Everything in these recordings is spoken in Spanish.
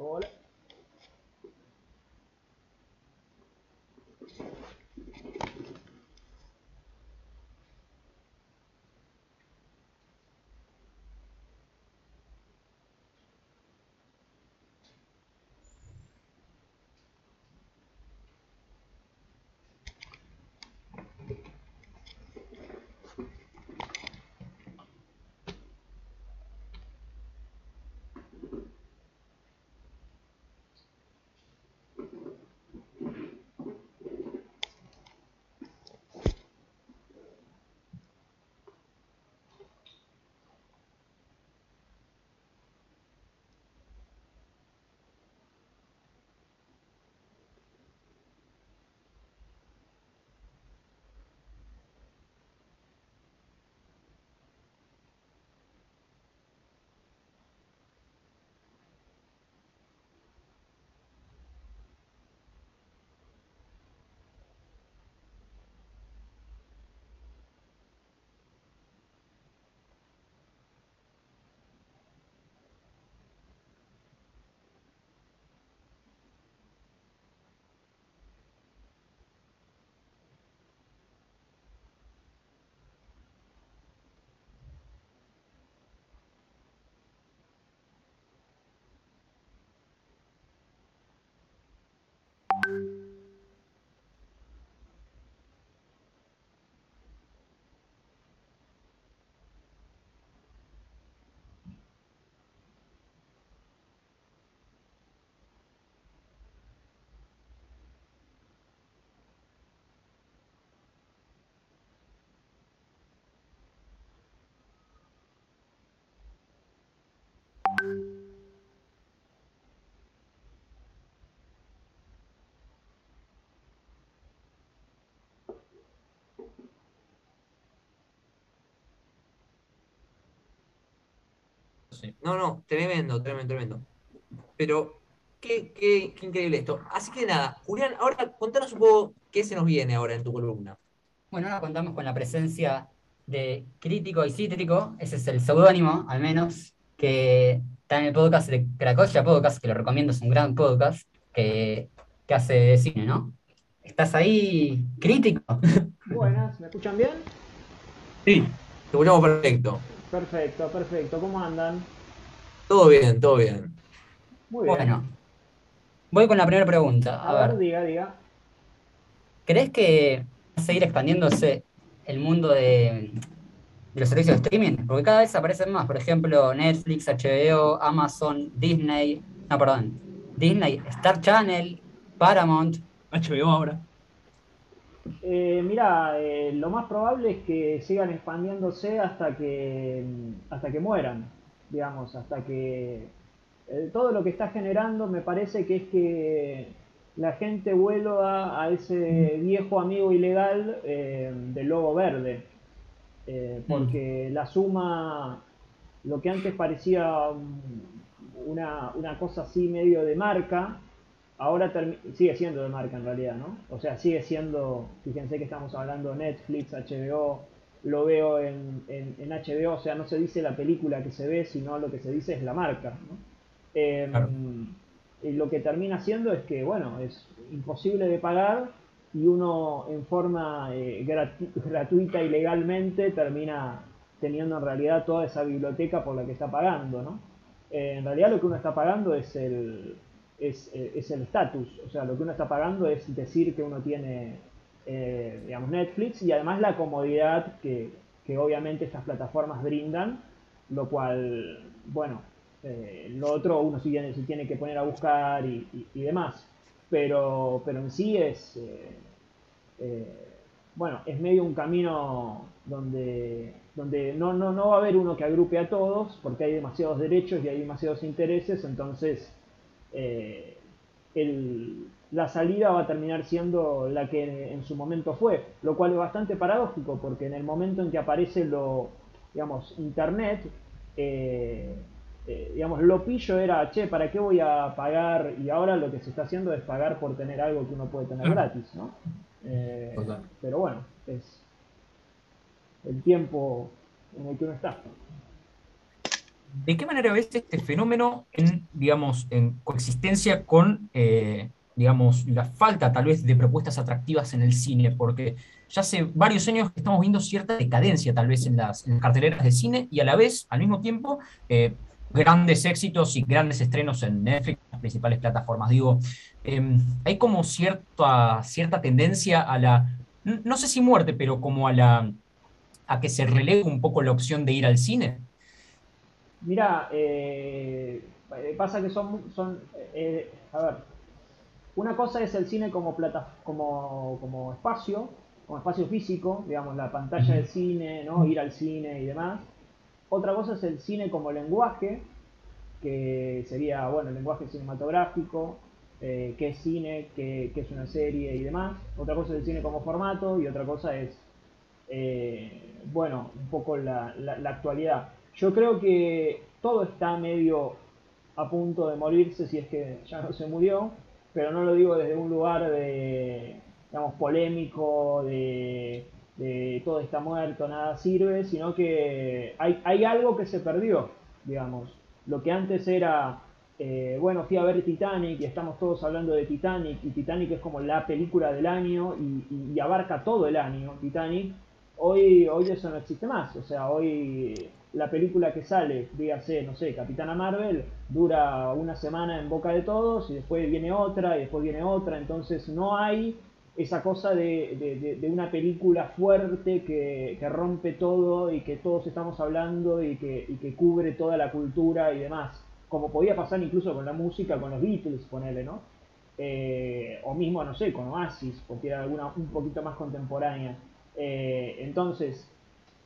Hola. No, no, tremendo, tremendo, tremendo. Pero qué, qué, qué increíble esto. Así que nada, Julián, ahora contanos un poco qué se nos viene ahora en tu columna. Bueno, ahora contamos con la presencia de Crítico y Cítrico, ese es el seudónimo, al menos, que está en el podcast de Cracoya Podcast, que lo recomiendo, es un gran podcast que, que hace de cine, ¿no? ¿Estás ahí, Crítico? Buenas, ¿me escuchan bien? Sí, te escuchamos perfecto. Perfecto, perfecto. ¿Cómo andan? Todo bien, todo bien. Muy bien. Bueno, voy con la primera pregunta. a, ver, diga, diga. ¿Crees que va a seguir expandiéndose el mundo de, de los servicios de streaming? Porque cada vez aparecen más, por ejemplo, Netflix, HBO, Amazon, Disney, no, perdón, Disney, Star Channel, Paramount. HBO ahora. Eh, mira, eh, lo más probable es que sigan expandiéndose hasta que, hasta que mueran, digamos, hasta que eh, todo lo que está generando me parece que es que la gente vuelva a ese viejo amigo ilegal del lobo verde, porque la suma, lo que antes parecía una, una cosa así medio de marca, ahora sigue siendo de marca en realidad, ¿no? O sea, sigue siendo, fíjense que estamos hablando Netflix, HBO, lo veo en, HBO, o sea, no se dice la película que se ve, sino lo que se dice es la marca, ¿no? Em, y lo que termina siendo es que, bueno, es imposible de pagar y uno en forma eh, gratuita y legalmente termina teniendo en realidad toda esa biblioteca por la que está pagando, ¿no? Eh, en realidad lo que uno está pagando es el, es, eh, es el estatus. O sea, lo que uno está pagando es decir que uno tiene, eh, digamos, Netflix y además la comodidad que, que, obviamente estas plataformas brindan, lo cual, bueno, eh, lo otro uno sí tiene, tiene que poner a buscar y, y, demás. Pero, pero en sí es, bueno, es medio un camino donde, donde no, no, no va a haber uno que agrupe a todos, porque hay demasiados derechos y hay demasiados intereses, entonces eh, la salida va a terminar siendo la que en su momento fue, lo cual es bastante paradójico porque en el momento en que aparece lo, digamos, Internet, eh, eh, digamos, lo pillo era, che, ¿para qué voy a pagar? Y ahora lo que se está haciendo es pagar por tener algo que uno puede tener gratis, ¿no? pero bueno, es el tiempo en el que uno está. ¿De qué manera ves este fenómeno en, digamos, en coexistencia con, eh, digamos, la falta tal vez de propuestas atractivas en el cine? Porque ya hace varios años que estamos viendo cierta decadencia tal vez en las, carteleras de cine y a la vez, al mismo tiempo, eh, grandes éxitos y grandes estrenos en Netflix, las principales plataformas. Digo, em, hay como cierta, cierta tendencia a la, no sé si muerte, pero como a la a que se relegue un poco la opción de ir al cine. Mira, eh, pasa que son, son eh, a ver, una cosa es el cine como plata, como, como espacio, como espacio físico, digamos, la pantalla del cine, ¿no? ir al cine y demás. Otra cosa es el cine como lenguaje, que sería, bueno, el lenguaje cinematográfico, eh, qué es cine, qué, es una serie y demás. Otra cosa es el cine como formato y otra cosa es, bueno, un poco la, la, actualidad. Yo creo que todo está medio a punto de morirse si es que ya no se murió, pero no lo digo desde un lugar de, digamos, polémico, de de todo está muerto, nada sirve, sino que hay, hay algo que se perdió, digamos. Lo que antes era, eh, bueno, fui a ver Titanic y estamos todos hablando de Titanic, y Titanic es como la película del año y, abarca todo el año, Titanic. Hoy, hoy eso no existe más, o sea, hoy la película que sale, dígase, no sé, Capitana Marvel, dura una semana en boca de todos y después viene otra y después viene otra, entonces no hay esa cosa de, una película fuerte que, rompe todo y que todos estamos hablando y que, cubre toda la cultura y demás. Como podía pasar incluso con la música, con los Beatles, ponele, ¿no? Eh, o mismo, no sé, con Oasis, porque era alguna un poquito más contemporánea. Eh, entonces,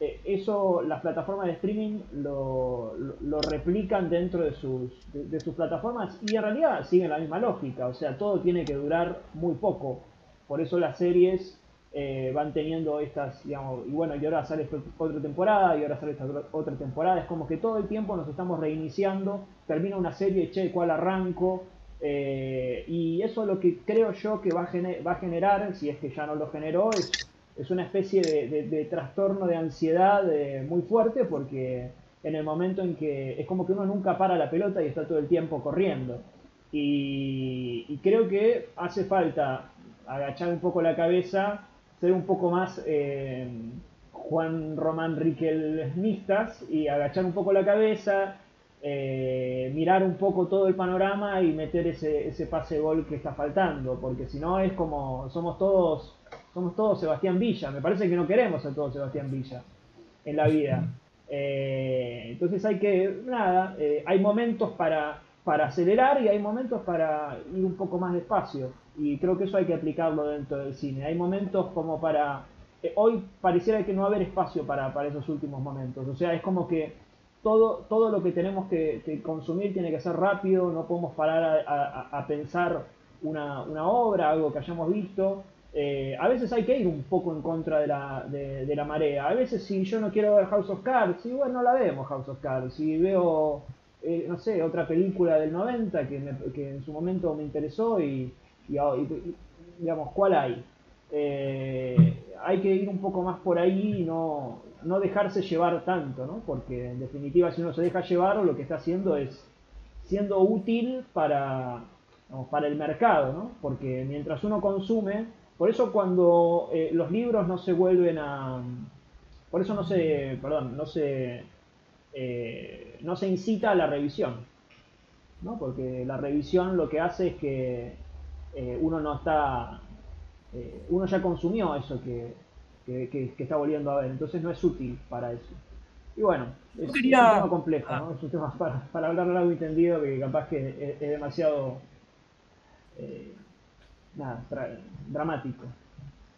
eso las plataformas de streaming lo, replican dentro de sus, de sus plataformas y en realidad siguen la misma lógica, o sea, todo tiene que durar muy poco. Por eso las series eh, van teniendo estas, digamos, y bueno, y ahora sale otra temporada, y ahora sale esta otra temporada. Es como que todo el tiempo nos estamos reiniciando, termina una serie, che, ¿cuál arranco? Eh, y eso es lo que creo yo que va a, va a generar, si es que ya no lo generó, es, es una especie de, trastorno de ansiedad eh, muy fuerte porque en el momento en que es como que uno nunca para la pelota y está todo el tiempo corriendo. y creo que hace falta agachar un poco la cabeza, ser un poco más eh, Juan Román Riquelmistas y agachar un poco la cabeza, eh, mirar un poco todo el panorama y meter ese, ese pase gol que está faltando, porque si no es como somos todos somos todos Sebastián Villa, me parece que no queremos ser todos Sebastián Villa en la vida. Eh, entonces hay que, nada, hay momentos para, para acelerar y hay momentos para ir un poco más despacio. Y creo que eso hay que aplicarlo dentro del cine. Hay momentos como para... Eh, hoy pareciera que no a haber espacio para, para, esos últimos momentos. O sea, es como que todo, todo lo que tenemos que, consumir tiene que ser rápido, no podemos parar a, pensar una, una, obra, algo que hayamos visto. Eh, a veces hay que ir un poco en contra de la, de, la marea. A veces si yo no quiero ver House of Cards, y bueno, no la vemos House of Cards. Si veo, eh, no sé, otra película del 90 que, que en su momento me interesó y, digamos, ¿cuál hay? Eh, hay que ir un poco más por ahí y no, no dejarse llevar tanto, ¿no? Porque en definitiva si uno se deja llevar lo que está haciendo es siendo útil para, para el mercado, ¿no? Porque mientras uno consume, por eso cuando eh, los libros no se vuelven a... Por eso no se, perdón, no se, eh, no se incita a la revisión, ¿no? Porque la revisión lo que hace es que eh, uno no está, uno ya consumió eso que, está volviendo a ver, entonces no es útil para eso. Y bueno, es, un tema complejo, ah. es un tema para, para hablar largo entendido que capaz que es, demasiado eh, dramático.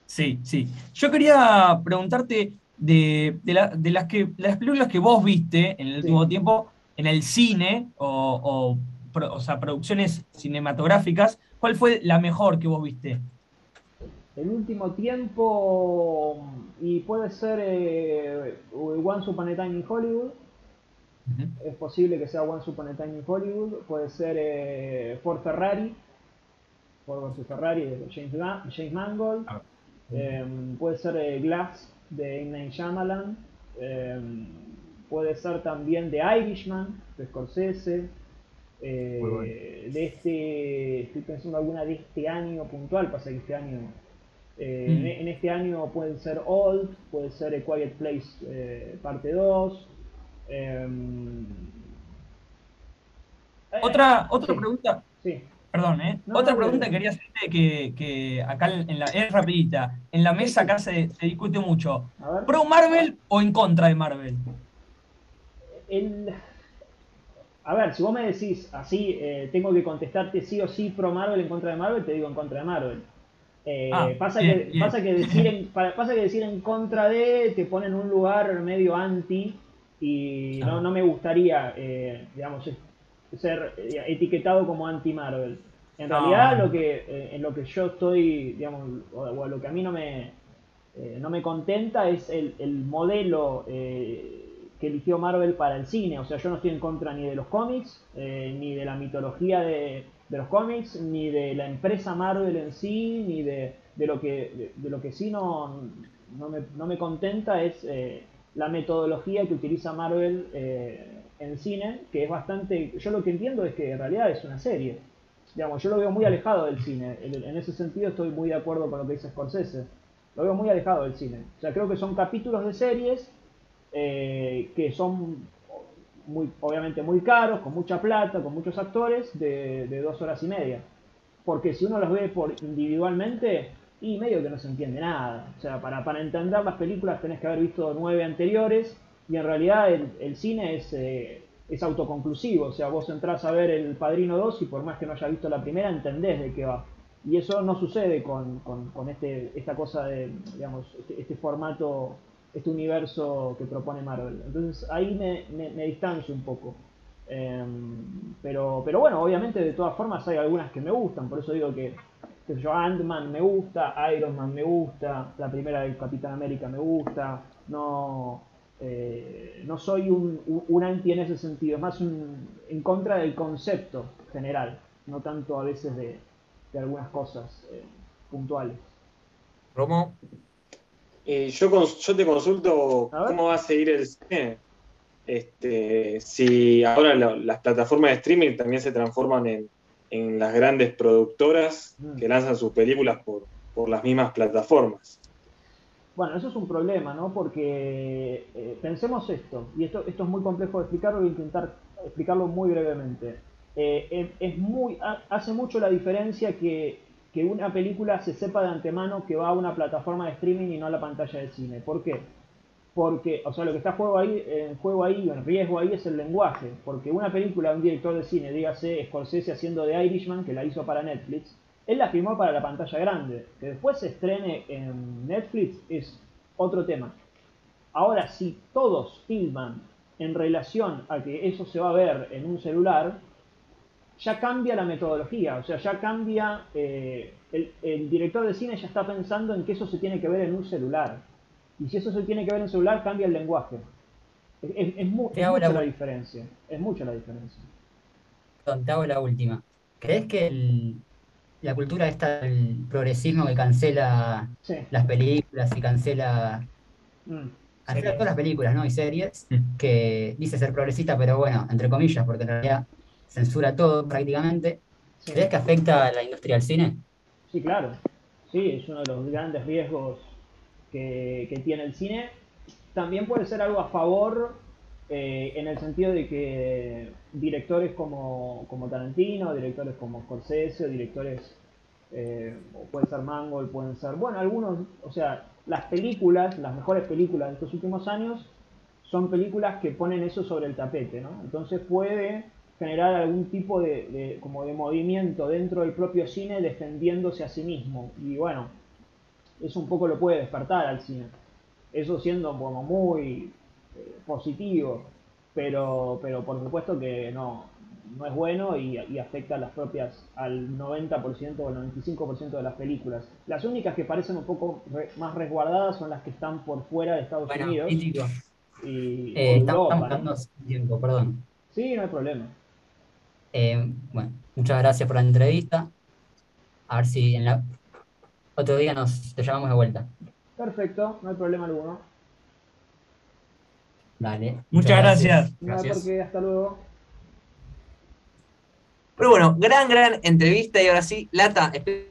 Sí, sí. Yo quería preguntarte de, las que las películas que vos viste en el último tiempo en el cine o, o sea, producciones cinematográficas, ¿Cuál fue la mejor que vos viste? El último tiempo, y puede ser eh, One Upon a Time in Hollywood. Es posible que sea One Upon a Time in Hollywood. Puede ser eh, Ford Ferrari. Ford vs Ferrari de James, Mangold. Ah. Em, puede ser eh, Glass de Inna Shyamalan. Em, puede ser también de Irishman, de Scorsese, eh, bueno. de este, estoy pensando alguna de este año puntual, pasa que este año, eh, Mm. en, en este año puede ser Old, puede ser A Quiet Place eh, parte 2. em, eh, Otra, otra sí, pregunta, Sí, perdón, ¿eh? No, otra no, pregunta que quería hacerte que, que acá en la, es rapidita. En la mesa acá se, se discute mucho. ¿Pro Marvel o en contra de Marvel? El- A ver, si vos me decís así, eh, tengo que contestarte sí o sí pro Marvel en contra de Marvel, te digo en contra de Marvel. Eh, Ah, pasa, bien, que, bien. pasa que decir en, pa- pasa que decir en contra de te pone en un lugar medio anti y no, Claro. no me gustaría, eh, digamos, ser eh, etiquetado como anti Marvel. En No. realidad lo que eh, en lo que yo estoy, digamos, o, o lo que a mí no me eh, no me contenta es el, el modelo eh, que eligió Marvel para el cine. O sea, yo no estoy en contra ni de los cómics, eh, ni de la mitología de, de los cómics, ni de la empresa Marvel en sí, ni de, de lo que de, de lo que sí no, no, me, no me contenta es eh, la metodología que utiliza Marvel eh, en cine, que es bastante... Yo lo que entiendo es que en realidad es una serie. Digamos, yo lo veo muy alejado del cine. En, ese sentido estoy muy de acuerdo con lo que dice Scorsese. Lo veo muy alejado del cine. O sea, creo que son capítulos de series eh, que son muy, obviamente muy caros, con mucha plata, con muchos actores, de, de dos horas y media. Porque si uno los ve por individualmente, y medio que no se entiende nada. O sea, para, para entender las películas tenés que haber visto nueve anteriores, y en realidad el, cine es, eh, es autoconclusivo. O sea, vos entrás a ver El Padrino 2 y por más que no hayas visto la primera, entendés de qué va. Y eso no sucede con, con, este, esta cosa de, digamos, este, este formato, este universo que propone Marvel. Entonces ahí me, me, me distancio un poco. Eh, pero, pero bueno, obviamente de todas formas hay algunas que me gustan, por eso digo que, yo, Ant-Man me gusta, Iron Man me gusta, la primera del Capitán América me gusta, no, eh, no soy un, un, un anti en ese sentido, es más un, en contra del concepto general, no tanto a veces de, de algunas cosas eh, puntuales. Romo, Eh, yo, te consulto cómo va a seguir el cine. Este, si ahora la- las plataformas de streaming también se transforman en, en las grandes productoras Mm. que lanzan sus películas por, por las mismas plataformas. Bueno, eso es un problema, ¿no? Porque eh, pensemos esto, y esto, esto es muy complejo de explicarlo, voy a intentar explicarlo muy brevemente. Eh, es, muy, ha- hace mucho la diferencia que, que una película se sepa de antemano que va a una plataforma de streaming y no a la pantalla de cine. ¿Por qué? Porque, o sea, lo que está juego ahí, en juego ahí, en riesgo ahí es el lenguaje. Porque una película de un director de cine, dígase Scorsese haciendo de Irishman, que la hizo para Netflix, él la filmó para la pantalla grande. Que después se estrene en Netflix es otro tema. Ahora, si todos filman en relación a que eso se va a ver en un celular, ya cambia la metodología, o sea, ya cambia, eh, el, el director de cine ya está pensando en que eso se tiene que ver en un celular. Y si eso se tiene que ver en un celular, cambia el lenguaje. Es, es- es mu- Te es hago mucha la- la diferencia, es mucha la diferencia. Te hago la última. ¿Crees que el- la cultura esta del progresismo que cancela Sí. las películas y cancela, Mm. cancela todas las películas, ¿no? Y series, Mm. que dice ser progresista, pero bueno, entre comillas, porque en realidad censura todo prácticamente. Sí. ¿Crees que afecta a la industria del cine? Sí, claro. Sí, es uno de los grandes riesgos que, que tiene el cine. También puede ser algo a favor eh, en el sentido de que directores como, como Tarantino, directores como Scorsese, directores, eh, o puede ser Mangold, pueden ser, bueno, algunos, o sea, las películas, las mejores películas de estos últimos años son películas que ponen eso sobre el tapete, ¿no? Entonces puede generar algún tipo de- como de movimiento dentro del propio cine defendiéndose a sí mismo. Y bueno, eso un poco lo puede despertar al cine. Eso siendo como muy eh, positivo, pero, pero por supuesto que no, no es bueno y, y afecta a las propias, al 90% o al 95% de las películas. Las únicas que parecen un poco re- más resguardadas son las que están por fuera de Estados Bueno, Unidos y Eh, estamos Europa, estamos ¿no? tiempo, perdón. Sí, no hay problema. Eh, bueno, muchas gracias por la entrevista. A ver si en la otro día nos te llamamos de vuelta. Perfecto, no hay problema alguno. Dale. Muchas gracias. Gracias. hasta luego. Pero bueno, gran, gran entrevista y ahora sí, Lata, espero